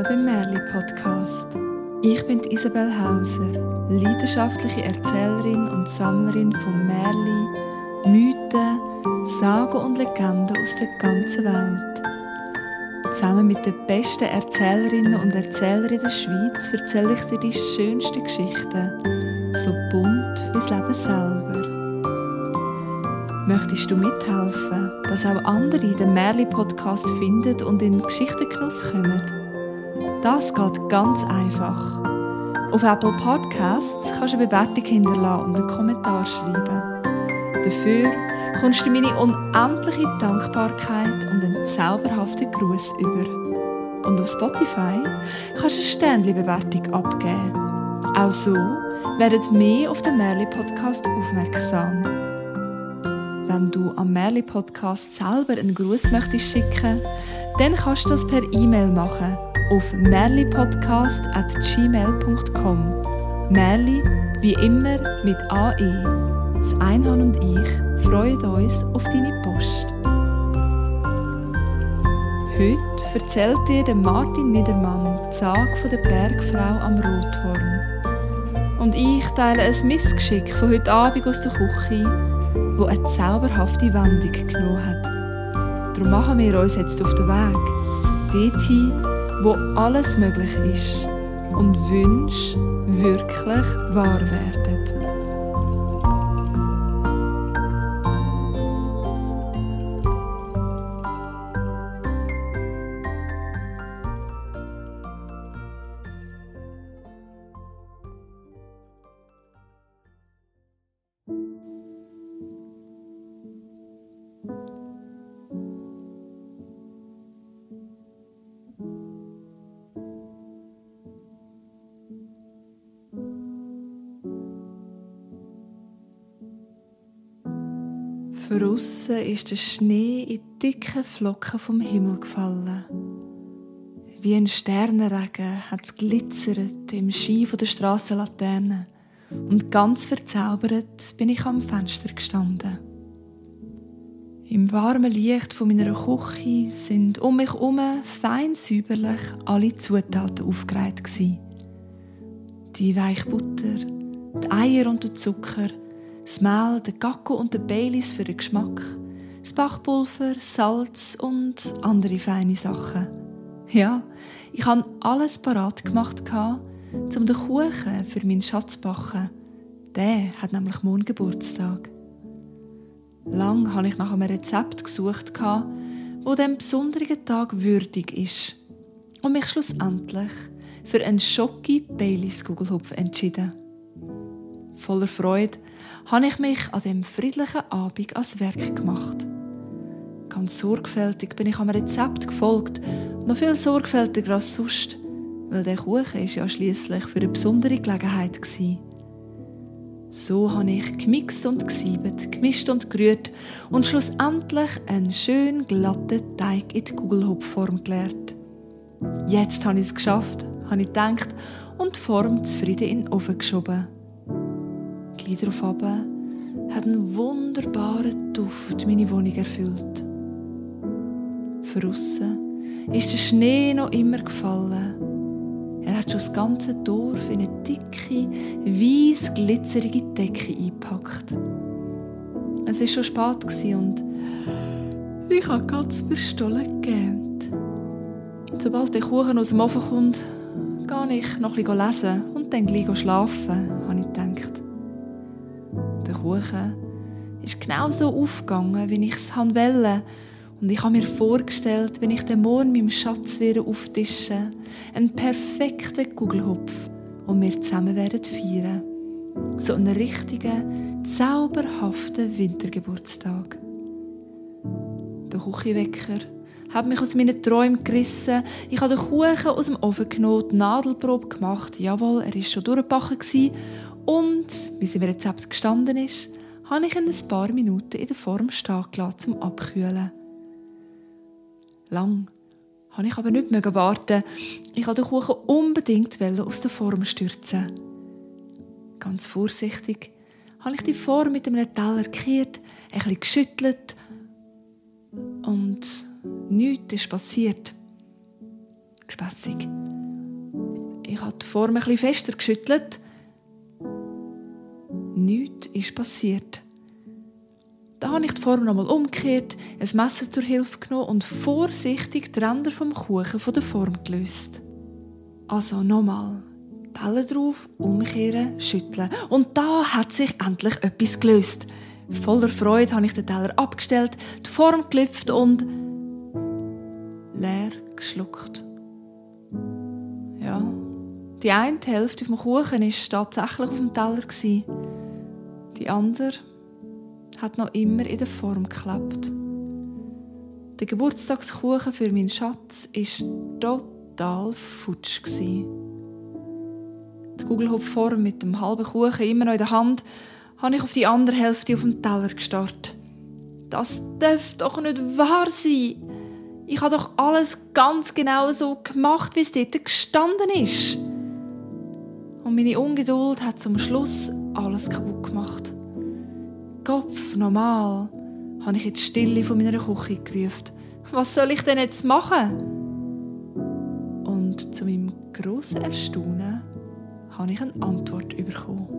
willkommen beim Merli Podcast. Ich bin Isabel Hauser, leidenschaftliche Erzählerin und Sammlerin von Merli, Mythen, Sagen und Legenden aus der ganzen Welt. Zusammen mit den besten Erzählerinnen und Erzählern in der Schweiz erzähle ich dir die schönsten Geschichten, so bunt wie das Leben selber. Möchtest du mithelfen, dass auch andere den Merli-Podcast finden und in Geschichtengenuss kommen? Das geht ganz einfach. Auf Apple Podcasts kannst du eine Bewertung hinterlassen und einen Kommentar schreiben. Dafür kommst du meine unendliche Dankbarkeit und einen zauberhaften Gruß über. Und auf Spotify kannst du eine Sternchen-Bewertung abgeben. Auch so werden mehr auf den Merli-Podcast aufmerksam. Wenn du am Merli Podcast selber einen Gruß möchtest schicken, dann kannst du das per E-Mail machen auf merlipodcast@gmail.com. Merli wie immer mit AE. Das Einhorn und ich freuen uns auf deine Post. Heute erzählt dir Martin Niedermann die Sage der Bergfrau am Rothorn. Und ich teile ein Missgeschick von heute Abend aus der Küche wo eine zauberhafte Wendung genommen hat. Darum machen wir uns jetzt auf den Weg, dorthin, wo alles möglich ist und Wünsche wirklich wahr werden. Draussen ist der Schnee in dicke Flocken vom Himmel gefallen. Wie ein Sternenregen hat es glitzert im Schein der Strassenlaterne und ganz verzaubert bin ich am Fenster gestanden. Im warmen Licht von meiner Küche sind um mich herum fein säuberlich alle Zutaten aufgereiht Die Weichbutter, die Eier und der Zucker, das Mehl, der Gacko und der Baileys für den Geschmack, das Backpulver, Salz und andere feine Sachen. Ja, ich habe alles parat gemacht, um den Kuchen für meinen Schatz zu backen. Der hat nämlich morgen Geburtstag. Lang habe ich nach einem Rezept gesucht, wo dem besonderen Tag würdig ist und mich schlussendlich für einen Schocki Baileys Gugelhupf entschieden. Voller Freude habe ich mich an dem friedlichen Abend ans Werk gemacht. Ganz sorgfältig bin ich am Rezept gefolgt, noch viel sorgfältiger als sonst, weil der Kuchen ist ja schließlich für eine besondere Gelegenheit war. So habe ich gemixt und gesiebet, gemischt und gerührt und schlussendlich einen schön glatten Teig in die Kugelhupfform geleert. Jetzt habe ich es geschafft, habe ich gedacht und die Form zufrieden in den Ofen geschoben. Gleich darauf hat ein wunderbarer Duft meine Wohnung erfüllt. Draussen ist der Schnee noch immer gefallen. Er hat schon das ganze Dorf in eine dicke, weiß glitzerige Decke eingepackt. Es war schon spät und ich habe ganz verstollen gegähnt. Sobald der Kuchen aus dem Ofen kommt, gehe ich noch bisschen lesen und dann gleich schlafen, habe ich gedacht Kuchen ist genau so aufgegangen, wie ich es wollte. Und ich habe mir vorgestellt, wenn ich den Morgen meinem Schatz wieder auftische, einen perfekten Kugelhupf und wir zusammen werden feiern. So einen richtigen, zauberhaften Wintergeburtstag. Der Küchenwecker hat mich aus meinen Träumen gerissen. Ich habe den Kuchen aus dem Ofen genommen, die Nadelprobe gemacht. Jawohl, er war schon durchgebacken und, wie sie im Rezept gestanden ist, habe ich ihn ein paar Minuten in der Form stehen gelassen, zum Abkühlen. Lang habe ich aber nicht mehr warten. Ich wollte den Kuchen unbedingt aus der Form stürzen. Ganz vorsichtig habe ich die Form mit einem Teller gekehrt, bisschen geschüttelt und nichts ist passiert. Gespässig. Ich habe die Form bisschen fester geschüttelt. Nichts ist passiert. Da habe ich die Form nochmal umgekehrt, ein Messer zur Hilfe genommen und vorsichtig die Ränder vom Kuchen von der Form gelöst. Also nochmal. Teller drauf, umkehren, schütteln. Und da hat sich endlich etwas gelöst. Voller Freude habe ich den Teller abgestellt, die Form gelüpft und leer geschluckt. Ja, die eine Hälfte vom Kuchen war tatsächlich auf dem Teller. Die andere hat noch immer in der Form geklappt. Der Geburtstagskuchen für meinen Schatz war total futsch. Die Kugelhupfform mit dem halben Kuchen immer noch in der Hand, habe ich auf die andere Hälfte auf dem Teller gestarrt. Das darf doch nicht wahr sein. Ich habe doch alles ganz genau so gemacht, wie es dort gestanden ist. Und meine Ungeduld hat zum Schluss alles kaputt gemacht. Kopf, normal, habe ich in die Stille von meiner Küche gerufen. Was soll ich denn jetzt machen? Und zu meinem grossen Erstaunen habe ich eine Antwort bekommen.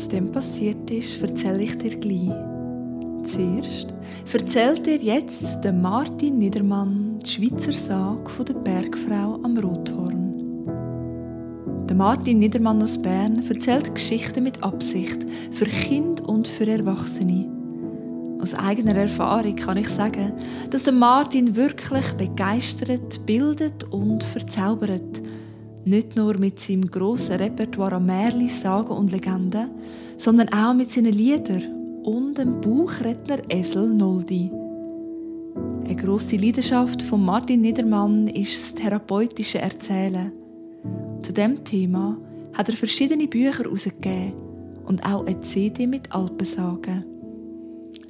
Was dem passiert ist, erzähle ich dir gleich. Zuerst erzählt dir jetzt der Martin Niedermann die Schweizer Sage von der Bergfrau am Rothorn. Der Martin Niedermann aus Bern erzählt Geschichten mit Absicht für Kind und für Erwachsene. Aus eigener Erfahrung kann ich sagen, dass der Martin wirklich begeistert, bildet und verzaubert nicht nur mit seinem grossen Repertoire an Märchen, Sagen und Legenden, sondern auch mit seinen Liedern und dem Buchredner Esel Noldi. Eine grosse Leidenschaft von Martin Niedermann ist das therapeutische Erzählen. Zu dem Thema hat er verschiedene Bücher herausgegeben und auch eine CD mit Alpensagen.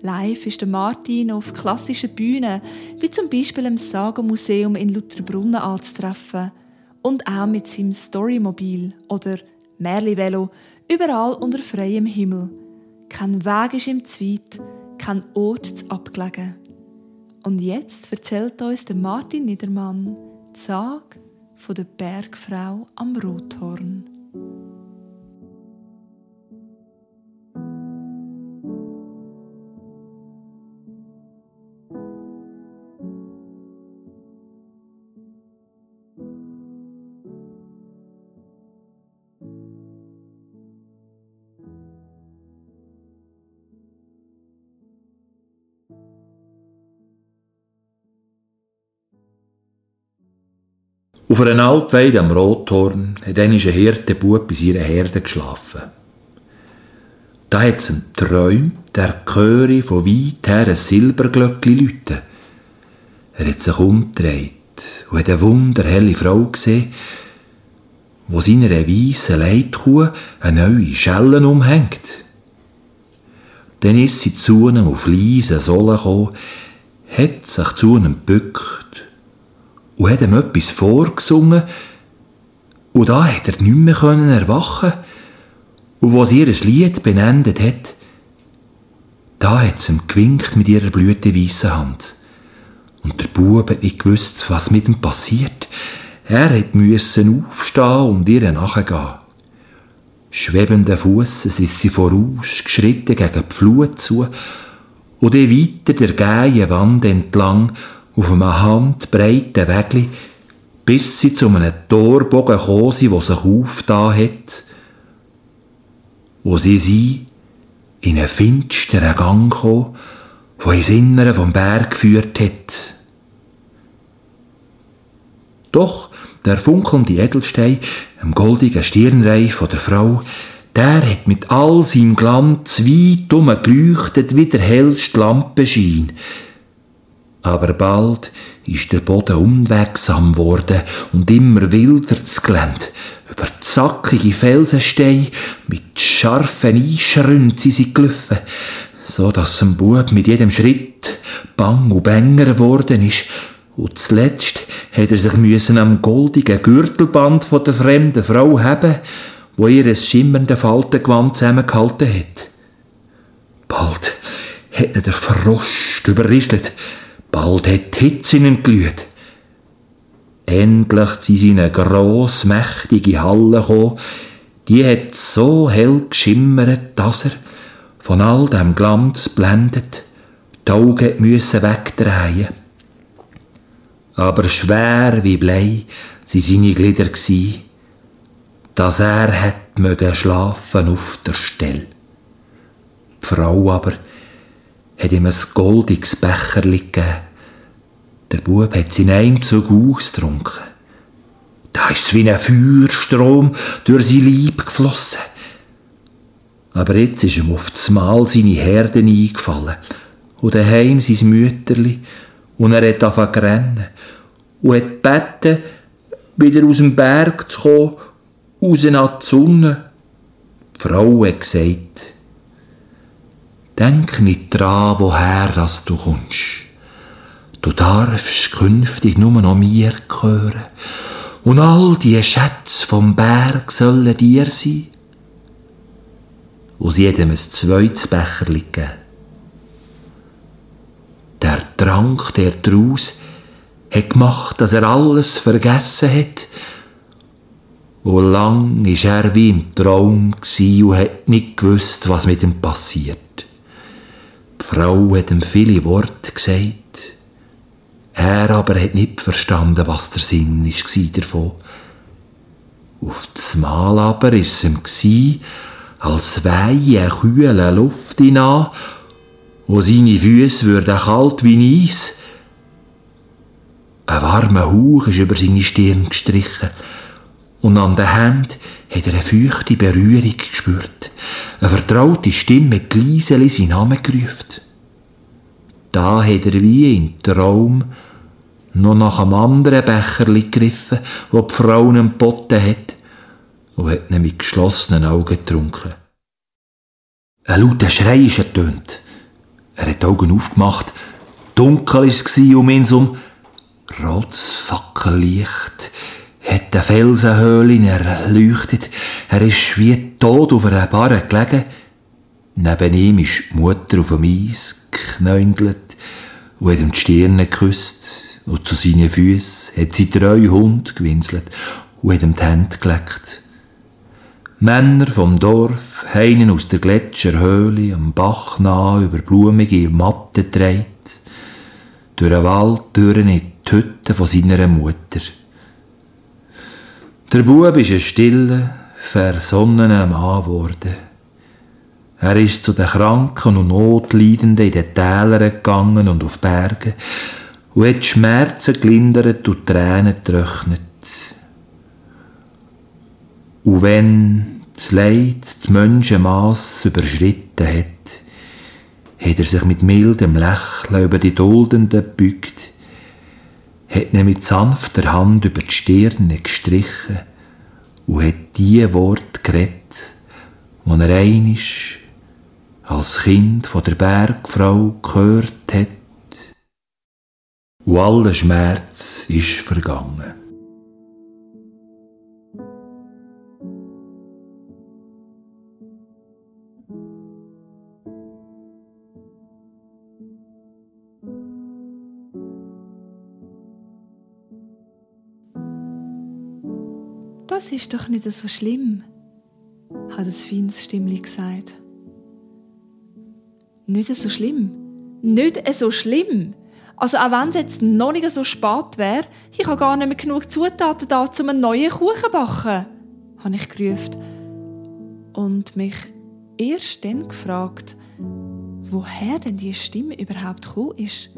Live ist Martin auf klassischen Bühnen, wie zum Beispiel im Sagenmuseum in Lutherbrunnen anzutreffen und auch mit seinem Storymobil oder Merli-Velo überall unter freiem Himmel. Kein Weg ist ihm zu weit, kein Ort zu abgelegen. Und jetzt erzählt uns der Martin Niedermann die Sage von der Bergfrau am Rothorn. Auf einer Altweide am Rothorn hat einmal ein Hirtenbub bei seiner Herde geschlafen. Da hat es ihm geträumt, der Chöre von weit her ein Silberglöckli läuten. Er hat sich umgedreht und hat eine wunderhelle Frau gesehen, wo seiner weissen Leitkuh eine neue Schelle umhängt. Dann ist sie zu ihm auf leisen Sohlen gekommen, hat sich zu ihm gebückt und hat ihm etwas vorgesungen. Und da hat er nicht mehr erwachen Und wo sie ihr Lied benendet hat, da hat sie ihm gewinkt mit ihrer blütenweissen Hand. Und der Bub hat nicht gewusst, was mit ihm passiert. Er hat müssen aufstehen und ihr nachgehen. Schwebenden Fußes ist sie voraus, geschritten gegen die Flut zu, und dann weiter der geilen Wand entlang auf einem handbreiten Weg, bis sie zu einem Torbogen gekommen sind, der sich aufgetan hat, wo sie sie in einen finsteren Gang kam, der ins Innere vom Berg geführt hat. Doch der funkelnde Edelstein, im goldigen Stirnreif der Frau, der hat mit all seinem Glanz weit um geleuchtet wie der hellste Lampenschein, aber bald ist der Boden unwegsam worden und immer wilder das Gelände. Über zackige Felsensteine mit scharfen Einschründen sind sie gelaufen, so dass ein Bub mit jedem Schritt bang und bänger geworden ist und zuletzt hat er sich müssen am goldigen Gürtelband von der fremden Frau haben, wo ihr ein schimmernde Faltengewand zusammengehalten hat. Bald hat er der Frost überrisselt, bald hat die Hitze ihm glüht. Endlich sind sie in eine grosse, mächtige Halle gekommen, die hat so hell geschimmert, dass er, von all dem Glanz blendet, die Augen müssen wegdrehen. Aber schwer wie Blei sind seine Glieder gsi, dass er hätt mögen schlafen auf der Stelle. Die Frau aber hat ihm ein goldiges Becherli gegeben. Der Bub hat in einem Zug ausgetrunken. Da ist wie ein Feuerstrom durch sein Leib geflossen. Aber jetzt ist ihm auf das Mal seine Herden eingefallen und daheim sein Mütterli und er hat angefangen zu rennen und hat gebeten, wieder aus dem Berg zu kommen, raus an die Sonne. Die Frau hat gesagt, denk nicht dran, woher das du kommst. Du darfst künftig nur noch mir gehören und all die Schätze vom Berg sollen dir sein. Hat ihm ein zweites Becherli gegeben. Der Trank, der daraus hat gemacht, dass er alles vergessen hat. Und lang war er wie im Traum und hat nicht gewusst, was mit ihm passiert. Frau hat ihm viele Worte gesagt. Er aber hat nicht verstanden, was der Sinn war davon. Auf das Mal aber war es ihm, als wehe eine kühle Luft hinein und seine Füße würden kalt wie Eis. Ein warmer Hauch ist über seine Stirn gestrichen und an der Hand hat er eine feuchte Berührung gespürt. Eine vertraute Stimme mit leiseli seinen Namen gerufen. Da hat er wie im Traum noch nach einem anderen Becherli gegriffen, wo die Frau einen Potten hat, und hat ihn mit geschlossenen Augen getrunken. Ein lauter Schrei ist ertönt. Er hat die Augen aufgemacht. Dunkel war es um ihn herum. Rotes Fackellicht hat den Felsenhöhlen erleuchtet. Er ist wie tot auf einer Barre gelegen. Neben ihm ist die Mutter auf dem Eis geknäundelt und hat ihm die Stirne geküsst. Und zu seinen Füßen hat sie drei Hunde gewinselt und hat ihm die Hände geleckt. Männer vom Dorf heinen aus der Gletscherhöhle am Bach nah über blumige Matten dreht, durch den Wald durch in die Hütte von seiner Mutter. Der Bub ist ein stiller, versonnener Mann geworden. Er ist zu den Kranken und Notleidenden in den Tälern gegangen und auf Bergen und hat Schmerzen gelindert und Tränen getrocknet. Und wenn das Leid das Menschenmass überschritten hat, hat er sich mit mildem Lächeln über die Duldenden gebückt, hat ihn mit sanfter Hand über die Stirne gestrichen und hat die Worte geredet, die er einisch als Kind von der Bergfrau gehört hat. Und aller Schmerz ist vergangen. Das ist doch nicht so schlimm, hat das feines Stimmli gesagt. Nicht so schlimm. Nicht so schlimm. Also auch wenn es jetzt noch nicht so spät wäre, ich habe gar nicht mehr genug Zutaten da, um einen neuen Kuchen zu backen, habe ich gerufen. Und mich erst dann gefragt, woher denn die Stimme überhaupt gekommen ist.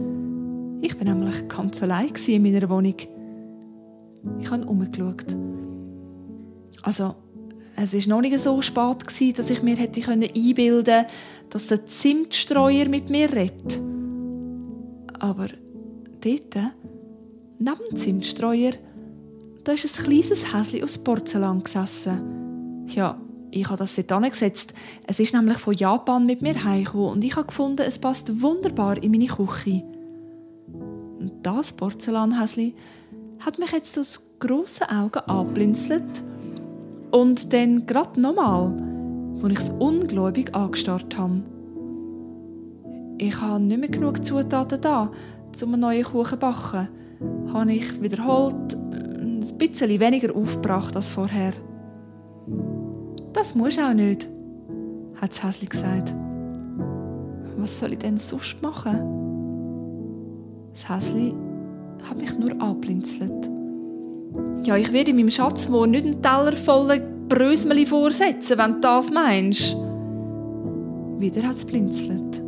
Ich war nämlich ganz allein in meiner Wohnung. Ich habe umgeschaut. Also, es war noch nicht so spät, dass ich mir hätte einbilden können, dass der Zimtstreuer mit mir redet. Aber dort, neben dem Zimtstreuer, da ist ein kleines Häschen aus Porzellan gesessen. Ja, ich habe das dort angesetzt. Es ist nämlich von Japan mit mir heimgekommen und ich habe gefunden, es passt wunderbar in meine Küche. Und das Porzellanhäschen hat mich jetzt aus grossen Augen angeblinzelt und dann gerade nochmal, als ich es ungläubig angestarrt habe. Ich habe nicht mehr genug Zutaten da, um einen neuen Kuchen zu backen. Habe ich wiederholt ein bisschen weniger aufgebracht als vorher. Das muss auch nicht, hat Häsli gesagt. Was soll ich denn sonst machen? Das Häsli hat mich nur anblinzelt. Ja, ich werde meinem Schatzmoor nicht einen Teller voller Brösmeli vorsetzen, wenn du das meinst. Wieder hat es blinzelt.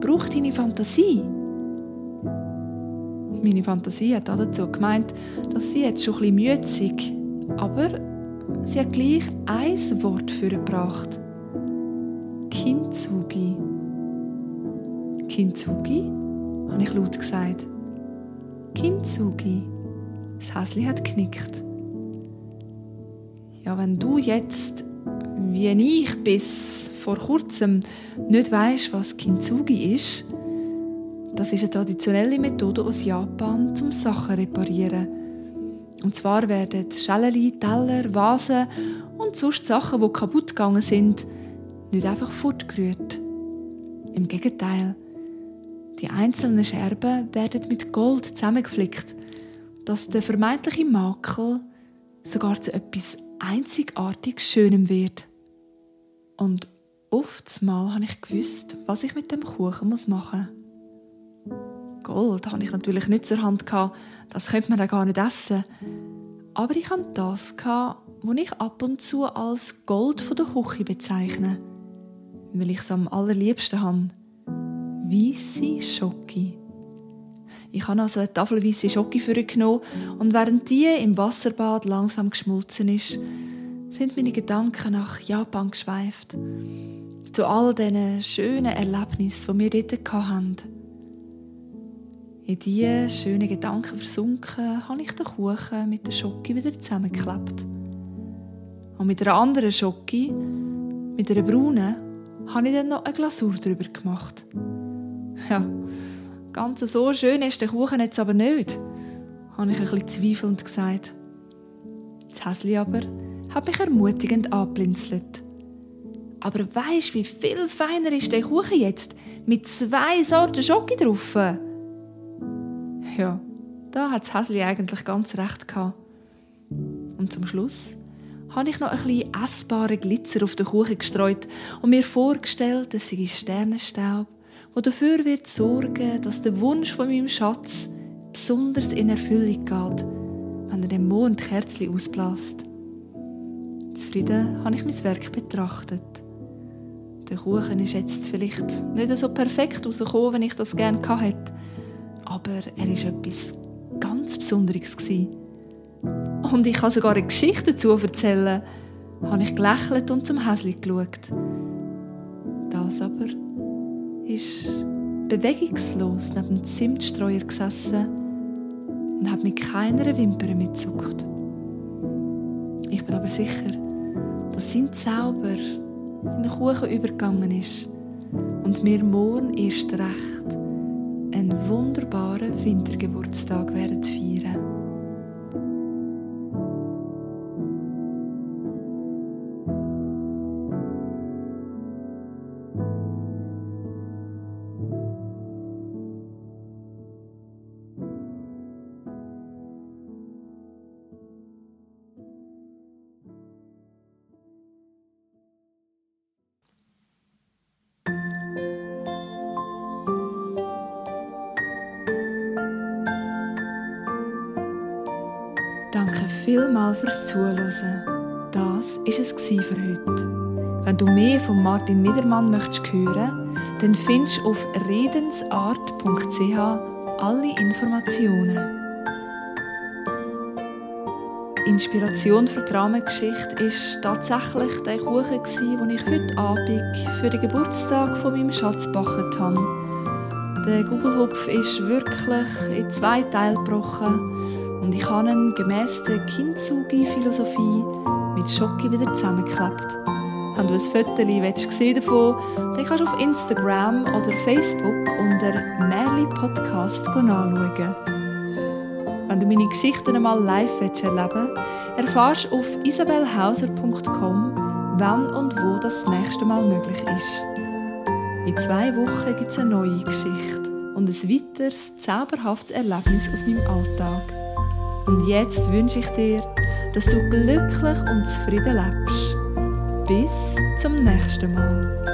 Brauch deine Fantasie. Meine Fantasie hat dazu gemeint, dass sie jetzt schon ein bisschen müde aber sie hat gleich ein Wort für gebracht. Kintsugi. Kintsugi? habe ich laut gesagt. Kintsugi. Das Häsli hat knickt. Ja, wenn du jetzt, wie ich bis vor kurzem, nicht weißt, was Kintsugi ist, das ist eine traditionelle Methode aus Japan zum Sachen reparieren. Und zwar werden Schäleli, Teller, Vasen und sonst Sachen, die kaputt gegangen sind, nicht einfach fortgerührt. Im Gegenteil, die einzelnen Scherben werden mit Gold zusammengeflickt, dass der vermeintliche Makel sogar zu etwas einzigartig Schönem wird. Und oftmals habe ich gewusst, was ich mit dem Kuchen machen muss. Gold hatte ich natürlich nicht zur Hand das könnte man ja gar nicht essen. Aber ich hatte das, was ich ab und zu als Gold von der Küche bezeichne, weil ich es am allerliebsten habe weisse Schoki. Ich habe also eine Tafel weisse Schoki genommen und während die im Wasserbad langsam geschmolzen ist, sind meine Gedanken nach Japan geschweift. Zu all diesen schönen Erlebnissen, die wir dort hatten. In diese schönen Gedanken versunken, habe ich den Kuchen mit der Schoki wieder zusammengeklebt. Und mit einer anderen Schoki, mit einer braunen, habe ich dann noch eine Glasur darüber gemacht. Ja, ganz so schön ist der Kuchen jetzt aber nicht, habe ich ein bisschen zweifelnd gesagt. Das Häsli aber hat mich ermutigend angeblinzelt. Aber weisst, wie viel feiner ist der Kuchen jetzt? Mit zwei Sorten Schoki drauf. Ja, da hat das Häsli eigentlich ganz recht gehabt. Und zum Schluss habe ich noch ein bisschen essbaren Glitzer auf den Kuchen gestreut und mir vorgestellt, es sei Sternenstaub wo dafür wird sorgen, dass der Wunsch von meinem Schatz besonders in Erfüllung geht, wenn er dem Mond Kerzli ausbläst. Zufrieden habe ich mein Werk betrachtet. Der Kuchen ist jetzt vielleicht nicht so perfekt rausgekommen, wenn ich das gerne hätte, aber er ist etwas ganz Besonderes Und ich kann sogar eine Geschichte dazu erzählen, habe ich gelächelt und zum Häsli geschaut. Das aber ist bewegungslos neben dem Zimtstreuer gesessen und hat mit keiner Wimper mitzuckt. Ich bin aber sicher, dass sein Zauber in den Kuchen übergegangen ist und wir morgen erst recht einen wunderbaren Wintergeburtstag werden feiern. Vielmals fürs Zuhören. Das war es für heute. Wenn du mehr von Martin Niedermann möchtest hören, dann findest du auf redensart.ch alle Informationen. Die Inspiration für die Rahmengeschichte war tatsächlich der Kuchen, den ich heute Abend für den Geburtstag von meinem Schatz gebacken habe. Der Gugelhupf ist wirklich in zwei Teile gebrochen und ich habe ihn gemäss der Kintsugi-Philosophie mit Schoki wieder zusammengeklebt. Wenn du ein Foto sehen davon dann kannst du auf Instagram oder Facebook unter Merli Podcast anschauen. Wenn du meine Geschichten einmal live erleben willst, erfährst du auf isabelhauser.com, wann und wo das nächste Mal möglich ist. In zwei Wochen gibt es eine neue Geschichte und ein weiteres zauberhaftes Erlebnis aus meinem Alltag. Und jetzt wünsche ich dir, dass du glücklich und zufrieden lebst. Bis zum nächsten Mal.